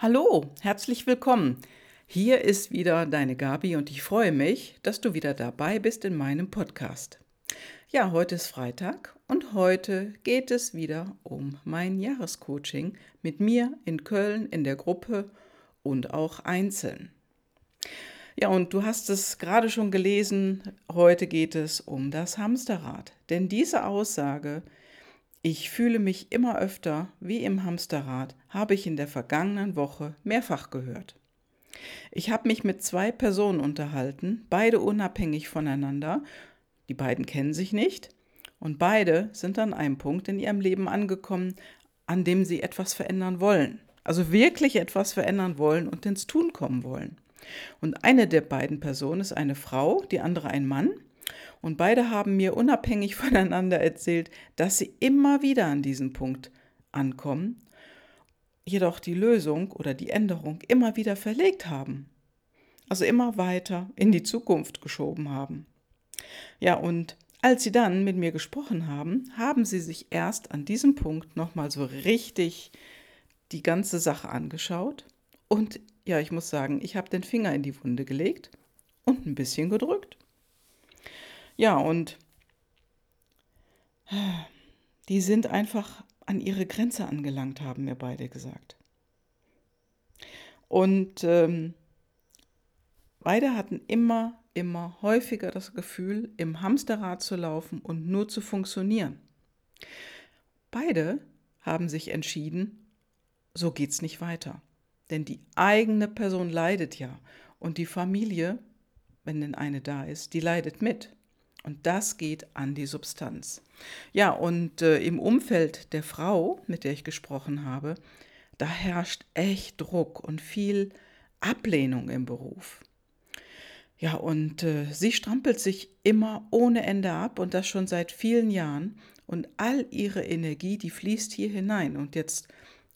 Hallo, herzlich willkommen. Hier ist wieder deine Gabi und ich freue mich, dass du wieder dabei bist in meinem Podcast. Ja, heute ist Freitag und heute geht es wieder um mein Jahrescoaching mit mir in Köln in der Gruppe und auch einzeln. Ja, und du hast es gerade schon gelesen, heute geht es um das Hamsterrad. Denn diese Aussage, ich fühle mich immer öfter wie im Hamsterrad, habe ich in der vergangenen Woche mehrfach gehört. Ich habe mich mit zwei Personen unterhalten, beide unabhängig voneinander. Die beiden kennen sich nicht und beide sind an einem Punkt in ihrem Leben angekommen, an dem sie etwas verändern wollen. Also wirklich etwas verändern wollen und ins Tun kommen wollen. Und eine der beiden Personen ist eine Frau, die andere ein Mann. Und beide haben mir unabhängig voneinander erzählt, dass sie immer wieder an diesen Punkt ankommen, jedoch die Lösung oder die Änderung immer wieder verlegt haben. Also immer weiter in die Zukunft geschoben haben. Ja, und als sie dann mit mir gesprochen haben, haben sie sich erst an diesem Punkt nochmal so richtig die ganze Sache angeschaut und ja, ich muss sagen, ich habe den Finger in die Wunde gelegt und ein bisschen gedrückt. Ja, und die sind einfach an ihre Grenze angelangt, haben mir beide gesagt. Und ähm, beide hatten immer, immer häufiger das Gefühl, im Hamsterrad zu laufen und nur zu funktionieren. Beide haben sich entschieden, so geht's nicht weiter. Denn die eigene Person leidet ja und die Familie, wenn denn eine da ist, die leidet mit. Und das geht an die Substanz. Ja, und äh, im Umfeld der Frau, mit der ich gesprochen habe, da herrscht echt Druck und viel Ablehnung im Beruf. Ja, und äh, sie strampelt sich immer ohne Ende ab und das schon seit vielen Jahren. Und all ihre Energie, die fließt hier hinein. Und jetzt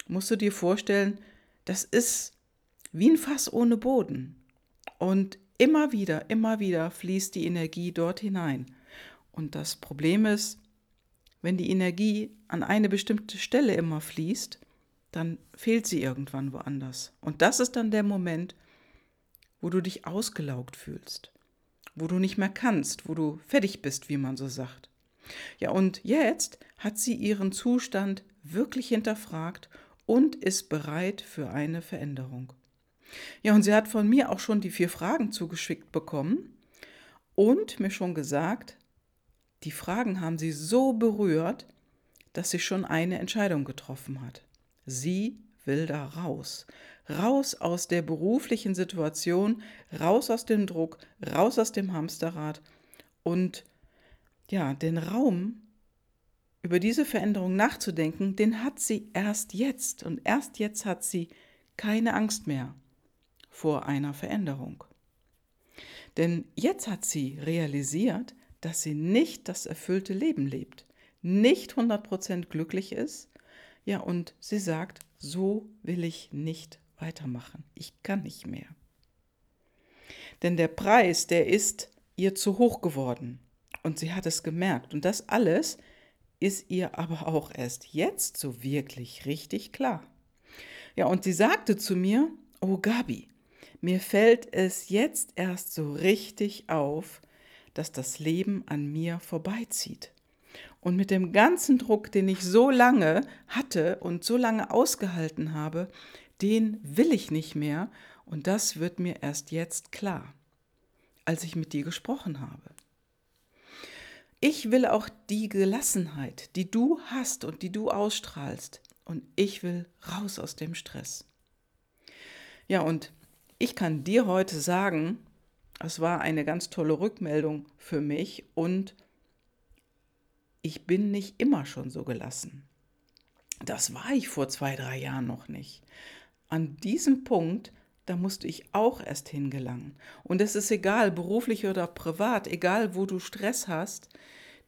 musst du dir vorstellen, das ist wie ein Fass ohne Boden. Und immer wieder, immer wieder fließt die Energie dort hinein. Und das Problem ist, wenn die Energie an eine bestimmte Stelle immer fließt, dann fehlt sie irgendwann woanders. Und das ist dann der Moment, wo du dich ausgelaugt fühlst, wo du nicht mehr kannst, wo du fertig bist, wie man so sagt. Ja, und jetzt hat sie ihren Zustand wirklich hinterfragt und ist bereit für eine Veränderung. Ja, und sie hat von mir auch schon die vier Fragen zugeschickt bekommen und mir schon gesagt, die Fragen haben sie so berührt, dass sie schon eine Entscheidung getroffen hat. Sie will da raus. Raus aus der beruflichen Situation, raus aus dem Druck, raus aus dem Hamsterrad und ja, den Raum über diese Veränderung nachzudenken, den hat sie erst jetzt. Und erst jetzt hat sie keine Angst mehr vor einer Veränderung. Denn jetzt hat sie realisiert, dass sie nicht das erfüllte Leben lebt, nicht 100% glücklich ist. Ja, und sie sagt, so will ich nicht weitermachen. Ich kann nicht mehr. Denn der Preis, der ist ihr zu hoch geworden. Und sie hat es gemerkt. Und das alles ist ihr aber auch erst jetzt so wirklich richtig klar. Ja, und sie sagte zu mir, oh Gabi, mir fällt es jetzt erst so richtig auf, dass das Leben an mir vorbeizieht. Und mit dem ganzen Druck, den ich so lange hatte und so lange ausgehalten habe, den will ich nicht mehr und das wird mir erst jetzt klar, als ich mit dir gesprochen habe. Ich will auch die Gelassenheit, die du hast und die du ausstrahlst. Und ich will raus aus dem Stress. Ja, und ich kann dir heute sagen, es war eine ganz tolle Rückmeldung für mich und ich bin nicht immer schon so gelassen. Das war ich vor zwei, drei Jahren noch nicht. An diesem Punkt, da musste ich auch erst hingelangen. Und es ist egal, beruflich oder privat, egal wo du Stress hast,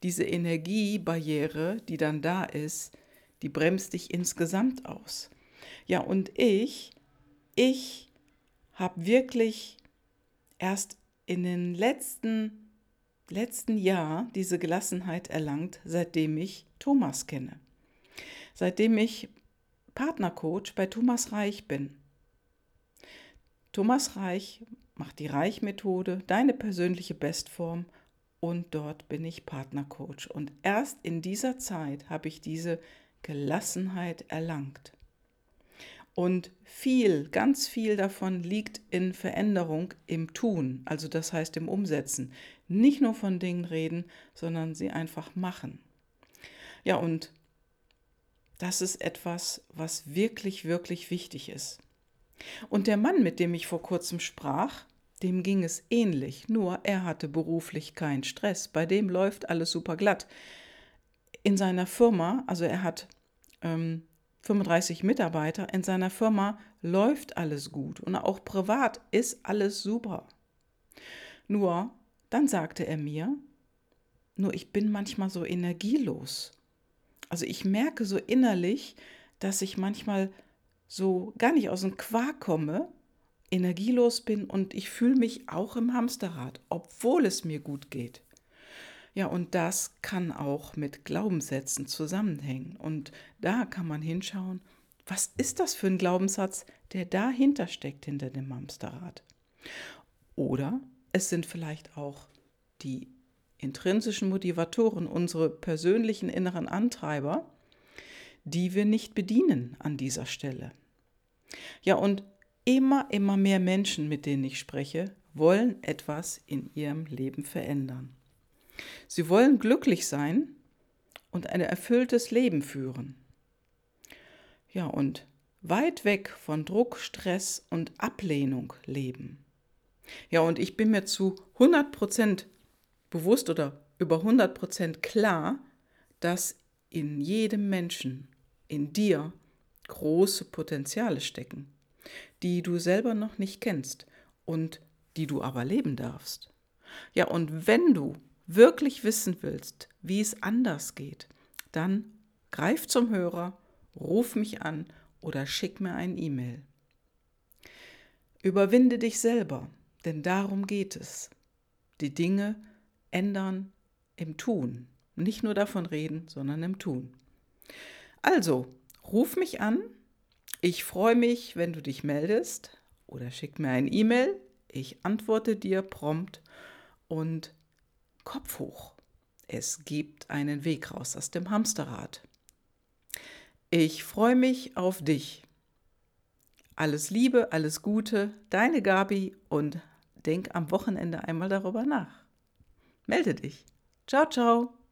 diese Energiebarriere, die dann da ist, die bremst dich insgesamt aus. Ja, und ich, ich habe wirklich erst in den letzten, letzten Jahr diese Gelassenheit erlangt, seitdem ich Thomas kenne. Seitdem ich Partnercoach bei Thomas Reich bin. Thomas Reich macht die Reich-Methode, deine persönliche Bestform und dort bin ich Partnercoach. Und erst in dieser Zeit habe ich diese Gelassenheit erlangt. Und viel, ganz viel davon liegt in Veränderung im Tun, also das heißt im Umsetzen. Nicht nur von Dingen reden, sondern sie einfach machen. Ja, und das ist etwas, was wirklich, wirklich wichtig ist. Und der Mann, mit dem ich vor kurzem sprach, dem ging es ähnlich, nur er hatte beruflich keinen Stress. Bei dem läuft alles super glatt. In seiner Firma, also er hat ähm, 35 Mitarbeiter, in seiner Firma läuft alles gut und auch privat ist alles super. Nur, dann sagte er mir, nur ich bin manchmal so energielos. Also ich merke so innerlich, dass ich manchmal so gar nicht aus dem Quark komme, energielos bin und ich fühle mich auch im Hamsterrad, obwohl es mir gut geht. Ja, und das kann auch mit Glaubenssätzen zusammenhängen. Und da kann man hinschauen, was ist das für ein Glaubenssatz, der dahinter steckt, hinter dem Hamsterrad. Oder es sind vielleicht auch die intrinsischen Motivatoren, unsere persönlichen inneren Antreiber, die wir nicht bedienen an dieser Stelle. Ja, und immer, immer mehr Menschen, mit denen ich spreche, wollen etwas in ihrem Leben verändern. Sie wollen glücklich sein und ein erfülltes Leben führen. Ja, und weit weg von Druck, Stress und Ablehnung leben. Ja, und ich bin mir zu 100% bewusst oder über 100% klar, dass in jedem Menschen, in dir, große Potenziale stecken, die du selber noch nicht kennst und die du aber leben darfst. Ja, und wenn du wirklich wissen willst, wie es anders geht, dann greif zum Hörer, ruf mich an oder schick mir ein E-Mail. Überwinde dich selber, denn darum geht es. Die Dinge ändern im Tun. Nicht nur davon reden, sondern im Tun. Also, ruf mich an. Ich freue mich, wenn du dich meldest oder schick mir ein E-Mail. Ich antworte dir prompt und Kopf hoch. Es gibt einen Weg raus aus dem Hamsterrad. Ich freue mich auf dich. Alles Liebe, alles Gute, deine Gabi und denk am Wochenende einmal darüber nach. Melde dich. Ciao, ciao.